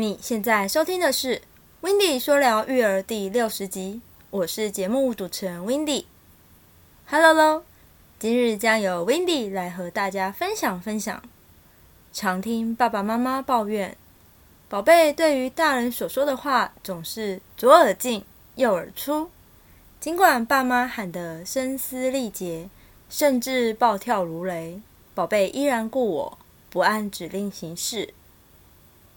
你现在收听的是《w i n d y 说聊育儿》第六十集，我是节目主持人 w i n d y Hello 喽，今日将由 w i n d y 来和大家分享分享。常听爸爸妈妈抱怨，宝贝对于大人所说的话总是左耳进右耳出，尽管爸妈喊得声嘶力竭，甚至暴跳如雷，宝贝依然故我，不按指令行事。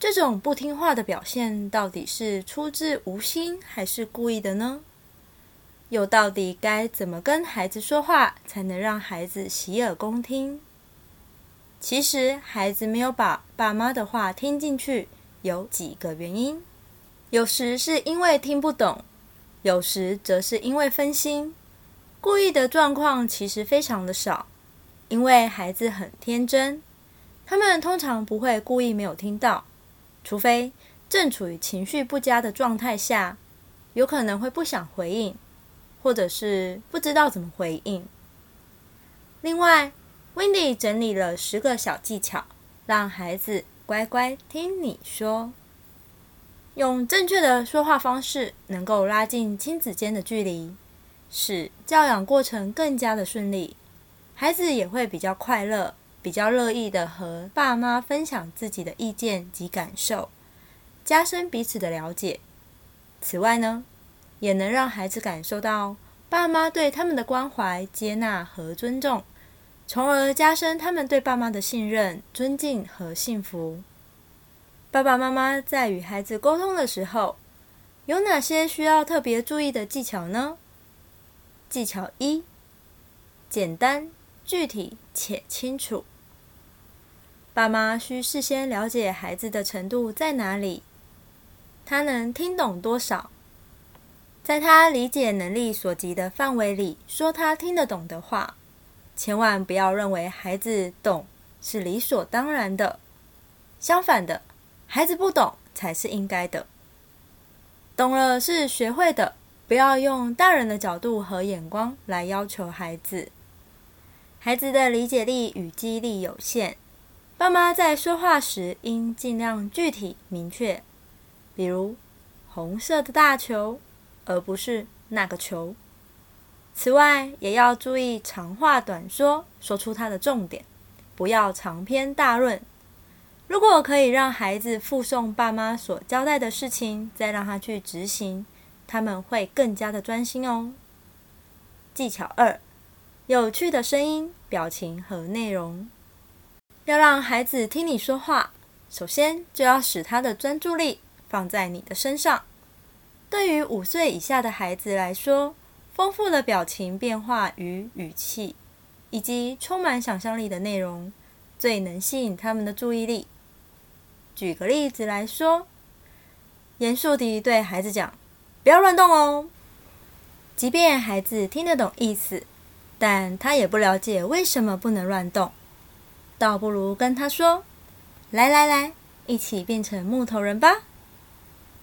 这种不听话的表现，到底是出自无心还是故意的呢？又到底该怎么跟孩子说话，才能让孩子洗耳恭听？其实，孩子没有把爸妈的话听进去，有几个原因：有时是因为听不懂，有时则是因为分心。故意的状况其实非常的少，因为孩子很天真，他们通常不会故意没有听到。除非正处于情绪不佳的状态下，有可能会不想回应，或者是不知道怎么回应。另外 w i n d y 整理了十个小技巧，让孩子乖乖听你说。用正确的说话方式，能够拉近亲子间的距离，使教养过程更加的顺利，孩子也会比较快乐。比较乐意的和爸妈分享自己的意见及感受，加深彼此的了解。此外呢，也能让孩子感受到爸妈对他们的关怀、接纳和尊重，从而加深他们对爸妈的信任、尊敬和幸福。爸爸妈妈在与孩子沟通的时候，有哪些需要特别注意的技巧呢？技巧一：简单、具体且清楚。爸妈需事先了解孩子的程度在哪里，他能听懂多少，在他理解能力所及的范围里说他听得懂的话。千万不要认为孩子懂是理所当然的，相反的，孩子不懂才是应该的。懂了是学会的，不要用大人的角度和眼光来要求孩子。孩子的理解力与记忆力有限。爸妈在说话时应尽量具体明确，比如红色的大球，而不是那个球。此外，也要注意长话短说，说出它的重点，不要长篇大论。如果可以让孩子附送爸妈所交代的事情，再让他去执行，他们会更加的专心哦。技巧二：有趣的声音、表情和内容。要让孩子听你说话，首先就要使他的专注力放在你的身上。对于五岁以下的孩子来说，丰富的表情变化与语气，以及充满想象力的内容，最能吸引他们的注意力。举个例子来说，严肃地对孩子讲：“不要乱动哦。”即便孩子听得懂意思，但他也不了解为什么不能乱动。倒不如跟他说：“来来来，一起变成木头人吧。”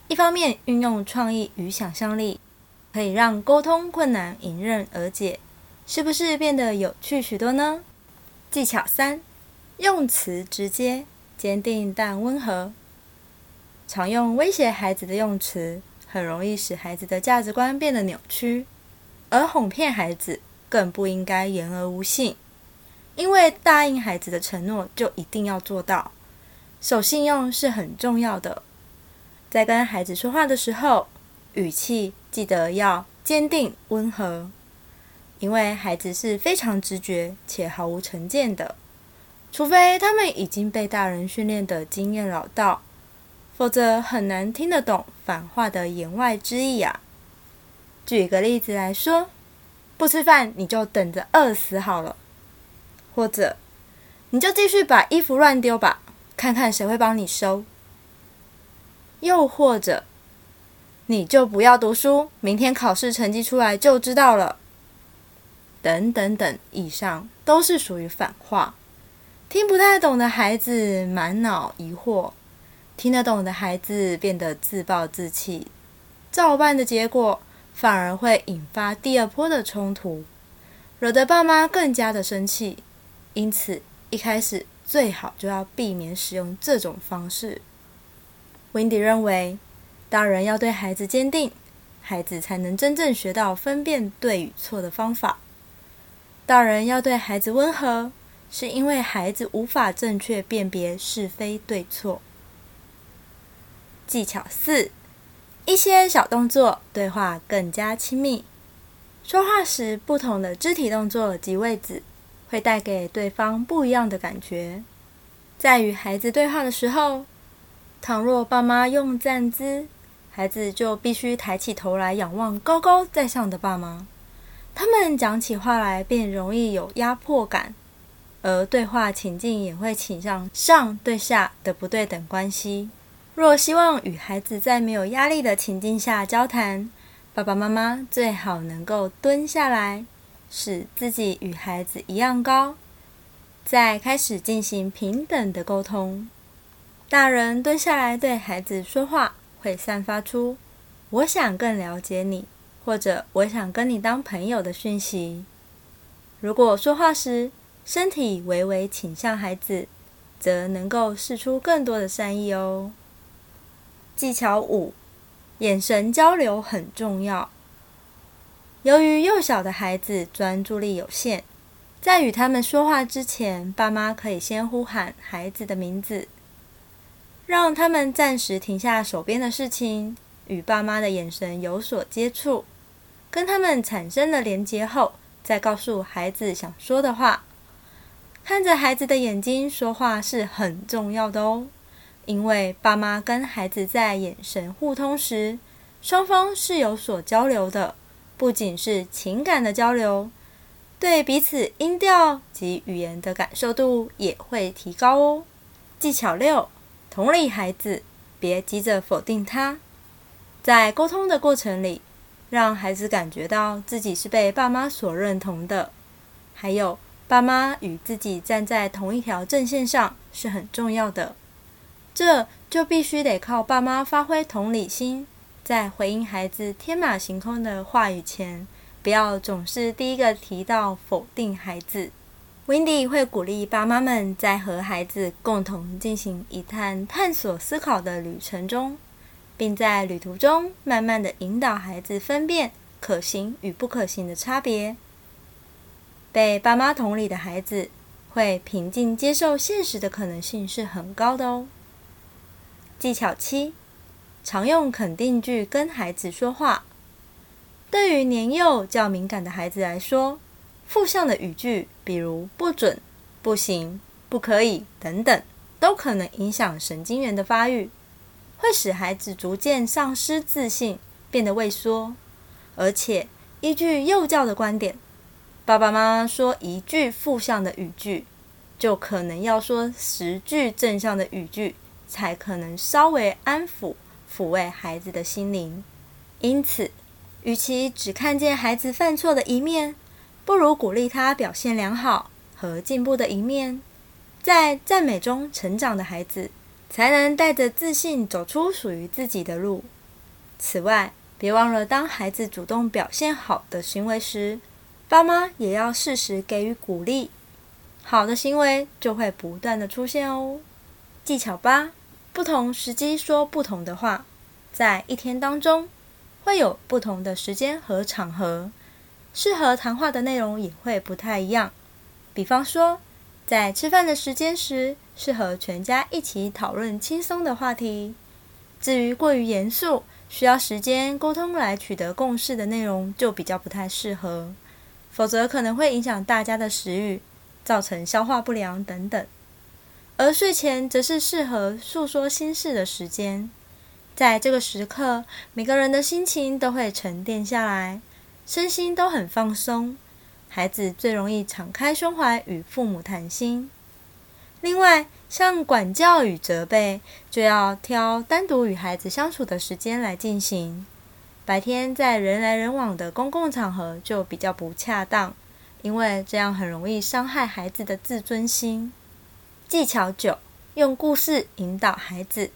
一方面运用创意与想象力，可以让沟通困难迎刃而解，是不是变得有趣许多呢？技巧三：用词直接、坚定但温和。常用威胁孩子的用词，很容易使孩子的价值观变得扭曲，而哄骗孩子更不应该言而无信。因为答应孩子的承诺就一定要做到，守信用是很重要的。在跟孩子说话的时候，语气记得要坚定温和，因为孩子是非常直觉且毫无成见的，除非他们已经被大人训练的经验老道，否则很难听得懂反话的言外之意啊。举个例子来说，不吃饭你就等着饿死好了。或者，你就继续把衣服乱丢吧，看看谁会帮你收。又或者，你就不要读书，明天考试成绩出来就知道了。等等等，以上都是属于反话。听不太懂的孩子满脑疑惑，听得懂的孩子变得自暴自弃，照办的结果反而会引发第二波的冲突，惹得爸妈更加的生气。因此，一开始最好就要避免使用这种方式。Wendy 认为，大人要对孩子坚定，孩子才能真正学到分辨对与错的方法。大人要对孩子温和，是因为孩子无法正确辨别是非对错。技巧四：一些小动作，对话更加亲密。说话时，不同的肢体动作及位置，会带给对方不一样的感觉。在与孩子对话的时候，倘若爸妈用站姿，孩子就必须抬起头来仰望高高在上的爸妈。他们讲起话来便容易有压迫感，而对话情境也会倾向上对下的不对等关系。若希望与孩子在没有压力的情境下交谈，爸爸妈妈最好能够蹲下来，使自己与孩子一样高，再开始进行平等的沟通。大人蹲下来对孩子说话，会散发出“我想更了解你”。或者我想跟你当朋友的讯息。如果说话时身体微微倾向孩子，则能够释出更多的善意哦。技巧五：眼神交流很重要。由于幼小的孩子专注力有限，在与他们说话之前，爸妈可以先呼喊孩子的名字，让他们暂时停下手边的事情，与爸妈的眼神有所接触。跟他们产生了连接后，再告诉孩子想说的话。看着孩子的眼睛说话是很重要的哦，因为爸妈跟孩子在眼神互通时，双方是有所交流的，不仅是情感的交流，对彼此音调及语言的感受度也会提高哦。技巧六：同理孩子，别急着否定他，在沟通的过程里。让孩子感觉到自己是被爸妈所认同的，还有爸妈与自己站在同一条阵线上是很重要的。这就必须得靠爸妈发挥同理心，在回应孩子天马行空的话语前，不要总是第一个提到否定孩子。Wendy 会鼓励爸妈们在和孩子共同进行一探探索思考的旅程中。并在旅途中慢慢的引导孩子分辨可行与不可行的差别。被爸妈同理的孩子会平静接受现实的可能性是很高的哦。技巧七：常用肯定句跟孩子说话。对于年幼较敏感的孩子来说，负向的语句，比如不准、不行、不可以等等，都可能影响神经元的发育。会使孩子逐渐丧失自信，变得畏缩。而且，依据幼教的观点，爸爸妈妈说一句负向的语句，就可能要说十句正向的语句，才可能稍微安抚、抚慰孩子的心灵。因此，与其只看见孩子犯错的一面，不如鼓励他表现良好和进步的一面，在赞美中成长的孩子。才能带着自信走出属于自己的路。此外，别忘了，当孩子主动表现好的行为时，爸妈也要适时给予鼓励，好的行为就会不断的出现哦。技巧八：不同时机说不同的话，在一天当中会有不同的时间和场合，适合谈话的内容也会不太一样。比方说，在吃饭的时间时。适合全家一起讨论轻松的话题。至于过于严肃、需要时间沟通来取得共识的内容，就比较不太适合，否则可能会影响大家的食欲，造成消化不良等等。而睡前则是适合诉说心事的时间，在这个时刻，每个人的心情都会沉淀下来，身心都很放松，孩子最容易敞开胸怀与父母谈心。另外，像管教与责备，就要挑单独与孩子相处的时间来进行。白天在人来人往的公共场合就比较不恰当，因为这样很容易伤害孩子的自尊心。技巧九：用故事引导孩子。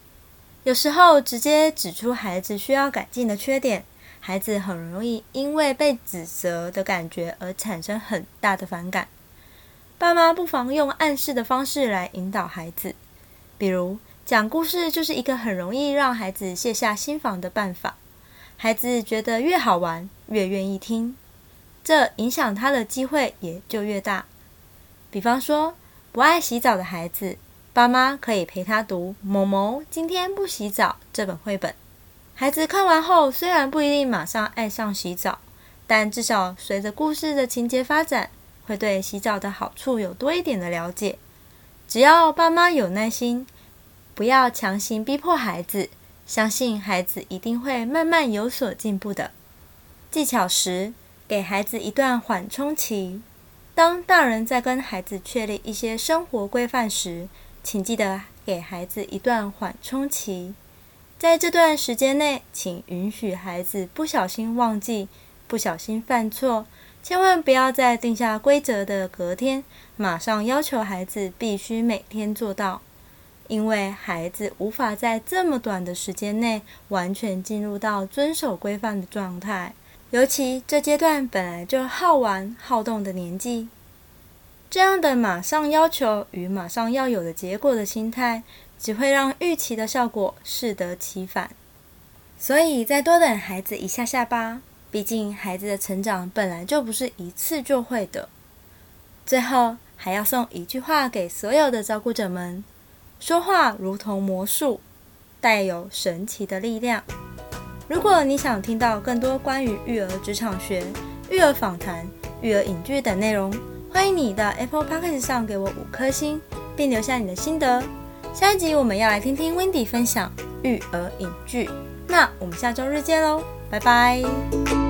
有时候直接指出孩子需要改进的缺点，孩子很容易因为被指责的感觉而产生很大的反感。爸妈不妨用暗示的方式来引导孩子，比如讲故事就是一个很容易让孩子卸下心防的办法。孩子觉得越好玩，越愿意听，这影响他的机会也就越大。比方说，不爱洗澡的孩子，爸妈可以陪他读《某某今天不洗澡》这本绘本。孩子看完后，虽然不一定马上爱上洗澡，但至少随着故事的情节发展，会对洗澡的好处有多一点的了解。只要爸妈有耐心。不要强行逼迫孩子，相信孩子一定会慢慢有所进步的。技巧十：给孩子一段缓冲期。当大人在跟孩子确立一些生活规范时，请记得给孩子一段缓冲期。在这段时间内，请允许孩子不小心忘记、不小心犯错，千万不要在定下规则的隔天，马上要求孩子必须每天做到。因为孩子无法在这么短的时间内完全进入到遵守规范的状态，尤其这阶段本来就好玩好动的年纪，这样的马上要求与马上要有的结果的心态，只会让预期的效果适得其反。所以，再多等孩子一下下吧，毕竟孩子的成长本来就不是一次就会的。最后，还要送一句话给所有的照顾者们。说话如同魔术，带有神奇的力量。如果你想听到更多关于育儿职场学、育儿访谈、育儿影剧等内容，欢迎你到 Apple Podcast 上给我五颗星，并留下你的心得。下一集我们要来听听 Wendy 分享育儿影剧，那我们下周日见喽，拜拜。